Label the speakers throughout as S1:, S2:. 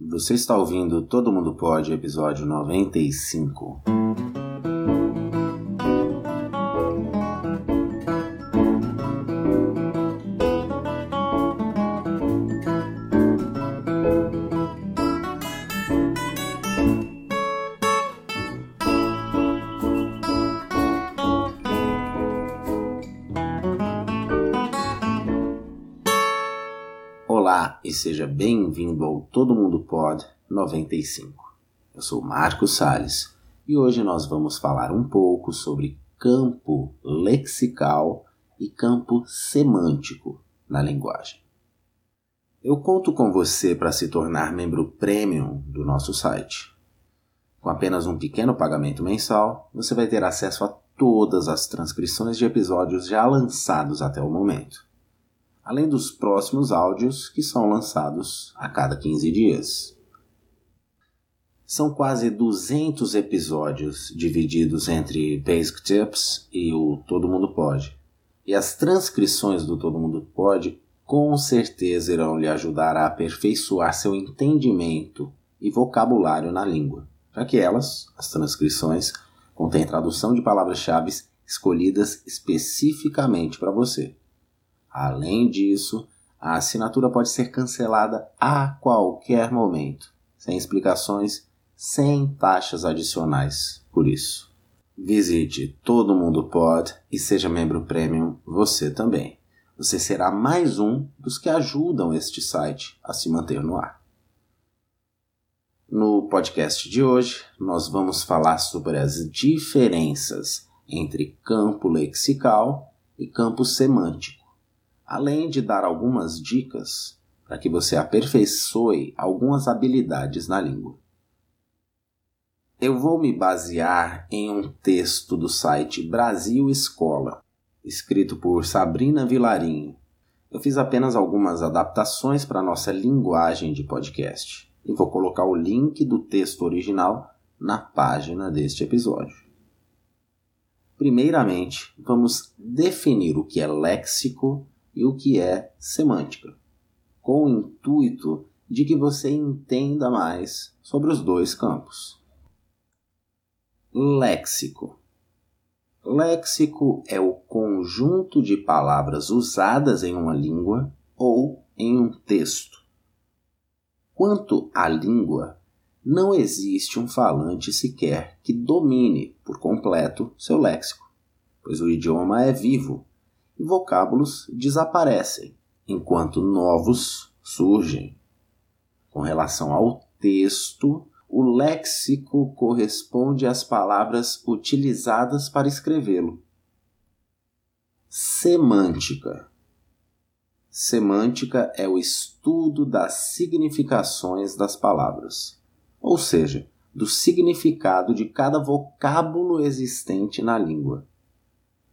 S1: Você está ouvindo Todo Mundo Pode, episódio 95. Olá e seja bem-vindo ao Todo Mundo Pod 95. Eu sou Marcos Sales e hoje nós vamos falar um pouco sobre campo lexical e campo semântico na linguagem. Eu conto com você para se tornar membro premium do nosso site. Com apenas um pequeno pagamento mensal, você vai ter acesso a todas as transcrições de episódios já lançados até o momento além dos próximos áudios que são lançados a cada 15 dias. São quase 200 episódios divididos entre Basic Tips e o Todo Mundo Pode. E as transcrições do Todo Mundo Pode com certeza irão lhe ajudar a aperfeiçoar seu entendimento e vocabulário na língua, já que elas, as transcrições, contêm tradução de palavras-chave escolhidas especificamente para você. Além disso, a assinatura pode ser cancelada a qualquer momento, sem explicações, sem taxas adicionais por isso. Visite Todo Mundo Pode e seja membro premium você também. Você será mais um dos que ajudam este site a se manter no ar. No podcast de hoje, nós vamos falar sobre as diferenças entre campo lexical e campo semântico além de dar algumas dicas para que você aperfeiçoe algumas habilidades na língua. Eu vou me basear em um texto do site Brasil Escola, escrito por Sabrina Vilarinho. Eu fiz apenas algumas adaptações para nossa linguagem de podcast e vou colocar o link do texto original na página deste episódio. Primeiramente, vamos definir o que é léxico e o que é semântica, com o intuito de que você entenda mais sobre os dois campos. Léxico. Léxico é o conjunto de palavras usadas em uma língua ou em um texto. Quanto à língua, não existe um falante sequer que domine por completo seu léxico, pois o idioma é vivo e vocábulos desaparecem, enquanto novos surgem. Com relação ao texto, o léxico corresponde às palavras utilizadas para escrevê-lo. Semântica. Semântica é o estudo das significações das palavras, ou seja, do significado de cada vocábulo existente na língua.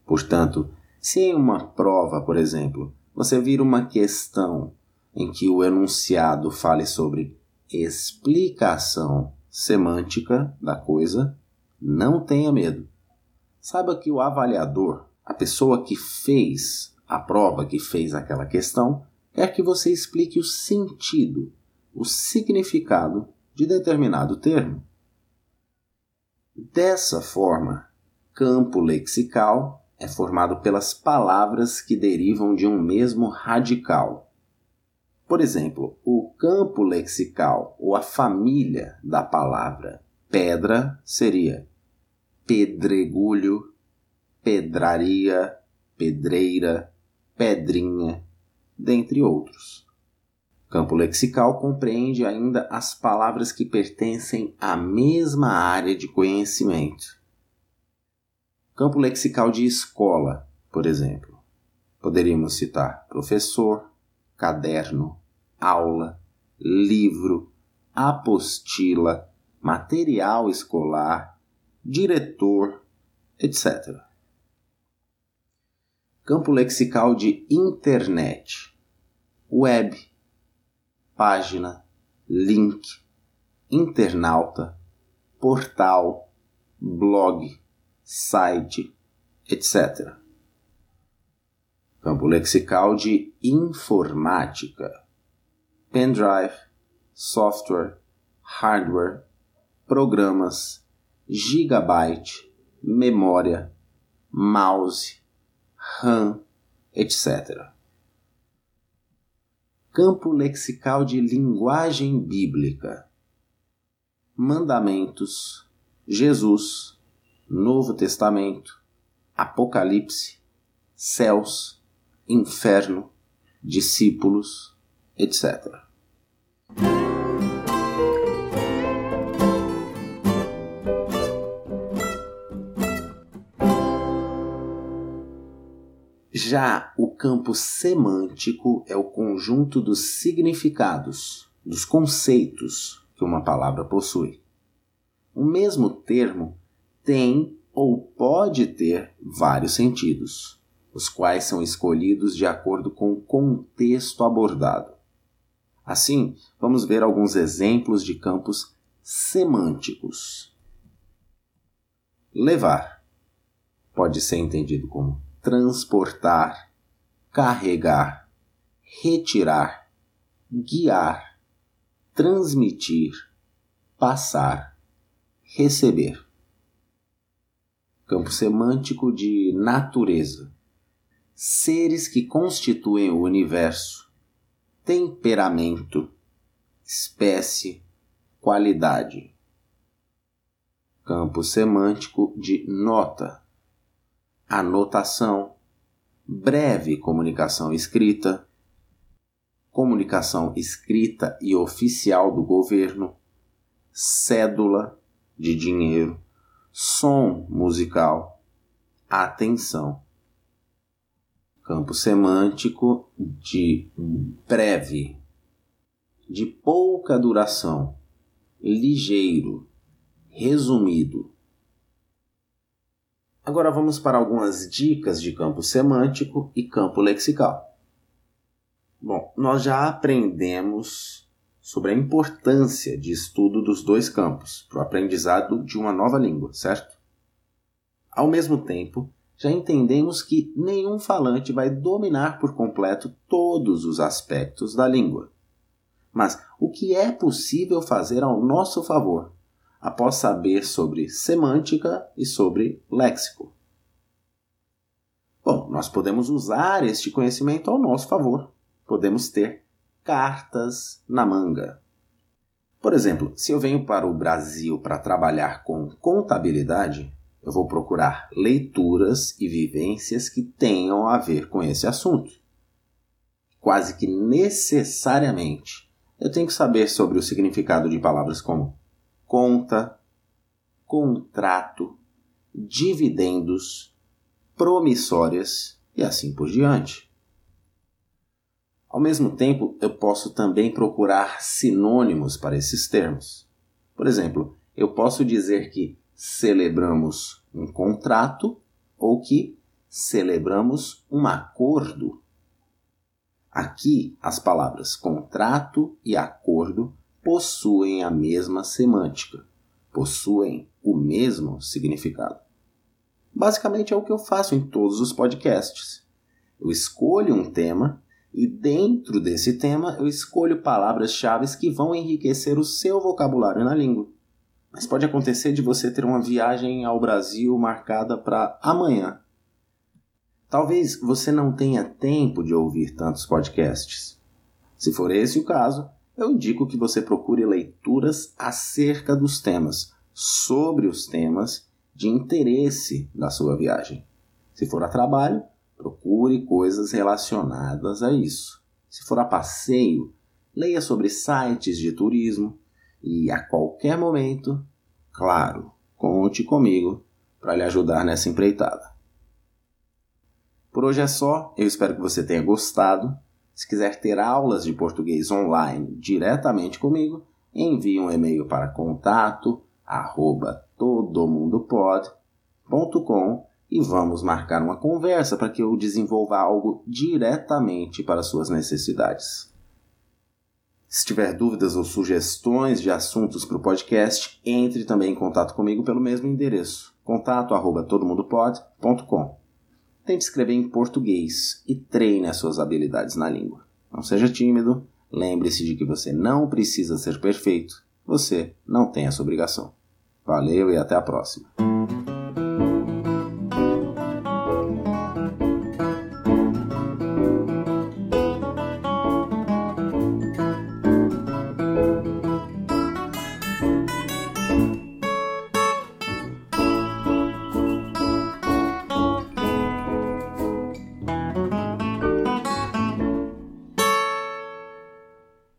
S1: Portanto, se em uma prova, por exemplo, você vir uma questão em que o enunciado fale sobre explicação semântica da coisa, não tenha medo. Saiba que o avaliador, a pessoa que fez a prova, que fez aquela questão, quer que você explique o sentido, o significado de determinado termo. Dessa forma, campo lexical é formado pelas palavras que derivam de um mesmo radical. Por exemplo, o campo lexical ou a família da palavra pedra seria pedregulho, pedraria, pedreira, pedrinha, dentre outros. Campo lexical compreende ainda as palavras que pertencem à mesma área de conhecimento. Campo lexical de escola, por exemplo. Poderíamos citar professor, caderno, aula, livro, apostila, material escolar, diretor, etc. Campo lexical de internet, web, página, link, internauta, portal, blog site, etc. Campo lexical de informática, pendrive, software, hardware, programas, gigabyte, memória, mouse, RAM, etc. Campo lexical de linguagem bíblica. Mandamentos, Jesus, Novo Testamento, Apocalipse, céus, inferno, discípulos, etc. Já o campo semântico é o conjunto dos significados, dos conceitos que uma palavra possui. O mesmo termo tem ou pode ter vários sentidos, os quais são escolhidos de acordo com o contexto abordado. Assim, vamos ver alguns exemplos de campos semânticos. Levar pode ser entendido como transportar, carregar, retirar, guiar, transmitir, passar, receber. Campo semântico de natureza. Seres que constituem o universo. Temperamento, espécie, qualidade. Campo semântico de nota anotação, breve comunicação escrita, comunicação escrita e oficial do governo, cédula de dinheiro, som musical, atenção. Campo semântico de breve, de pouca duração, ligeiro, resumido Agora vamos para algumas dicas de campo semântico e campo lexical. Bom, nós já aprendemos sobre a importância de estudo dos dois campos para o aprendizado de uma nova língua, certo? Ao mesmo tempo, já entendemos que nenhum falante vai dominar por completo todos os aspectos da língua. Mas o que é possível fazer ao nosso favor após saber sobre semântica e sobre léxico. Bom, nós podemos usar este conhecimento ao nosso favor. Podemos ter cartas na manga. Por exemplo, se eu venho para o Brasil para trabalhar com contabilidade, eu vou procurar leituras e vivências que tenham a ver com esse assunto. Quase que necessariamente eu tenho que saber sobre o significado de palavras como conta, contrato, dividendos, promissórias e assim por diante. Ao mesmo tempo, eu posso também procurar sinônimos para esses termos. Por exemplo, eu posso dizer que celebramos um contrato ou que celebramos um acordo. Aqui, as palavras contrato e acordo possuem a mesma semântica, possuem o mesmo significado. Basicamente é o que eu faço em todos os podcasts. Eu escolho um tema e dentro desse tema eu escolho palavras-chave que vão enriquecer o seu vocabulário na língua. Mas pode acontecer de você ter uma viagem ao Brasil marcada para amanhã. Talvez você não tenha tempo de ouvir tantos podcasts. Se for esse o caso, eu indico que você procure leituras acerca dos temas, sobre os temas de interesse da sua viagem. Se for a trabalho, procure coisas relacionadas a isso. Se for a passeio, leia sobre sites de turismo e a qualquer momento, claro, conte comigo para lhe ajudar nessa empreitada. Por hoje é só, eu espero que você tenha gostado se quiser ter aulas de português online diretamente comigo, envie um e-mail para contato arroba e vamos marcar uma conversa para que eu desenvolva algo diretamente para suas necessidades. Se tiver dúvidas ou sugestões de assuntos para o podcast, entre também em contato comigo pelo mesmo endereço, contato@todomundopod.com. Tente escrever em português e treine as suas habilidades na língua. Não seja tímido, Lembre-se de que você não precisa ser perfeito, você não tem essa obrigação. Valeu e até a próxima.